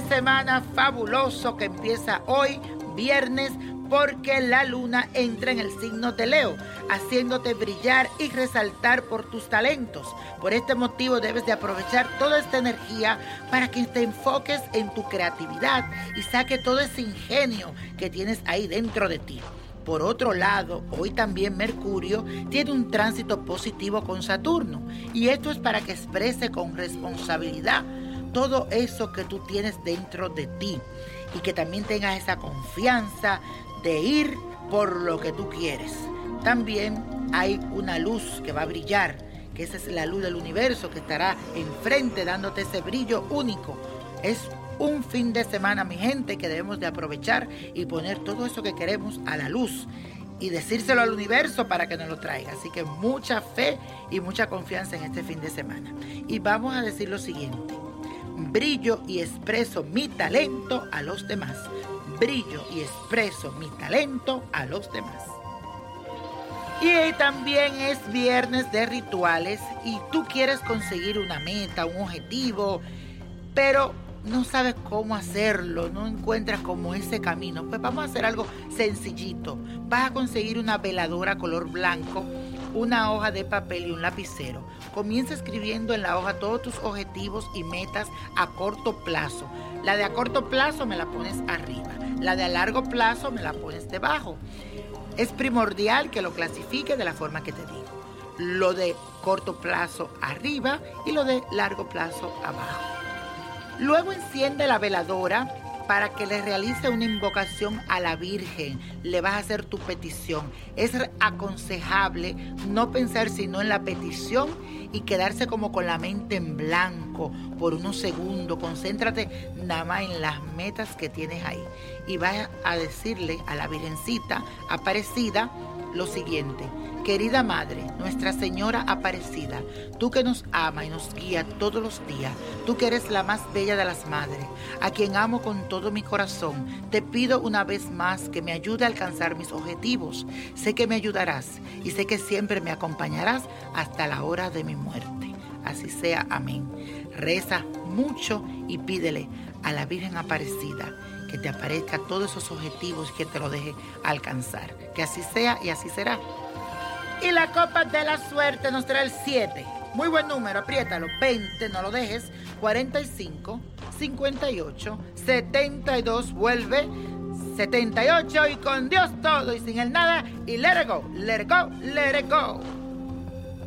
Semana fabuloso que empieza hoy, viernes, porque la luna entra en el signo de Leo, haciéndote brillar y resaltar por tus talentos. Por este motivo debes de aprovechar toda esta energía para que te enfoques en tu creatividad y saque todo ese ingenio que tienes ahí dentro de ti. Por otro lado, hoy también Mercurio tiene un tránsito positivo con Saturno y esto es para que exprese con responsabilidad todo eso que tú tienes dentro de ti y que también tengas esa confianza de ir por lo que tú quieres. También hay una luz que va a brillar, que esa es la luz del universo que estará enfrente dándote ese brillo único. Es un fin de semana, mi gente, que debemos de aprovechar y poner todo eso que queremos a la luz y decírselo al universo para que nos lo traiga. Así que mucha fe y mucha confianza en este fin de semana. Y vamos a decir lo siguiente. Brillo y expreso mi talento a los demás. Brillo y expreso mi talento a los demás. Y también es viernes de rituales y tú quieres conseguir una meta, un objetivo, pero no sabes cómo hacerlo, no encuentras como ese camino. Pues vamos a hacer algo sencillito. Vas a conseguir una veladora color blanco, una hoja de papel y un lapicero. Comienza escribiendo en la hoja todos tus objetivos y metas a corto plazo. La de a corto plazo me la pones arriba, la de a largo plazo me la pones debajo. Es primordial que lo clasifique de la forma que te digo. Lo de corto plazo arriba y lo de largo plazo abajo. Luego enciende la veladora para que le realice una invocación a la Virgen. Le vas a hacer tu petición. Es aconsejable no pensar sino en la petición y quedarse como con la mente en blanco por unos segundos. Concéntrate nada más en las metas que tienes ahí. Y vas a decirle a la Virgencita Aparecida lo siguiente. Querida Madre, Nuestra Señora Aparecida, tú que nos ama y nos guía todos los días, tú que eres la más bella de las madres, a quien amo con todo mi corazón, te pido una vez más que me ayude a alcanzar mis objetivos. Sé que me ayudarás y sé que siempre me acompañarás hasta la hora de mi muerte. Así sea, amén. Reza mucho y pídele a la Virgen Aparecida que te aparezca todos esos objetivos que te lo deje alcanzar. Que así sea y así será. Y la copa de la suerte nos trae el 7. Muy buen número, apriétalo. 20, no lo dejes. 45, 58, 72, vuelve. 78 y con Dios todo y sin el nada. Y let it go, let it go, let it go.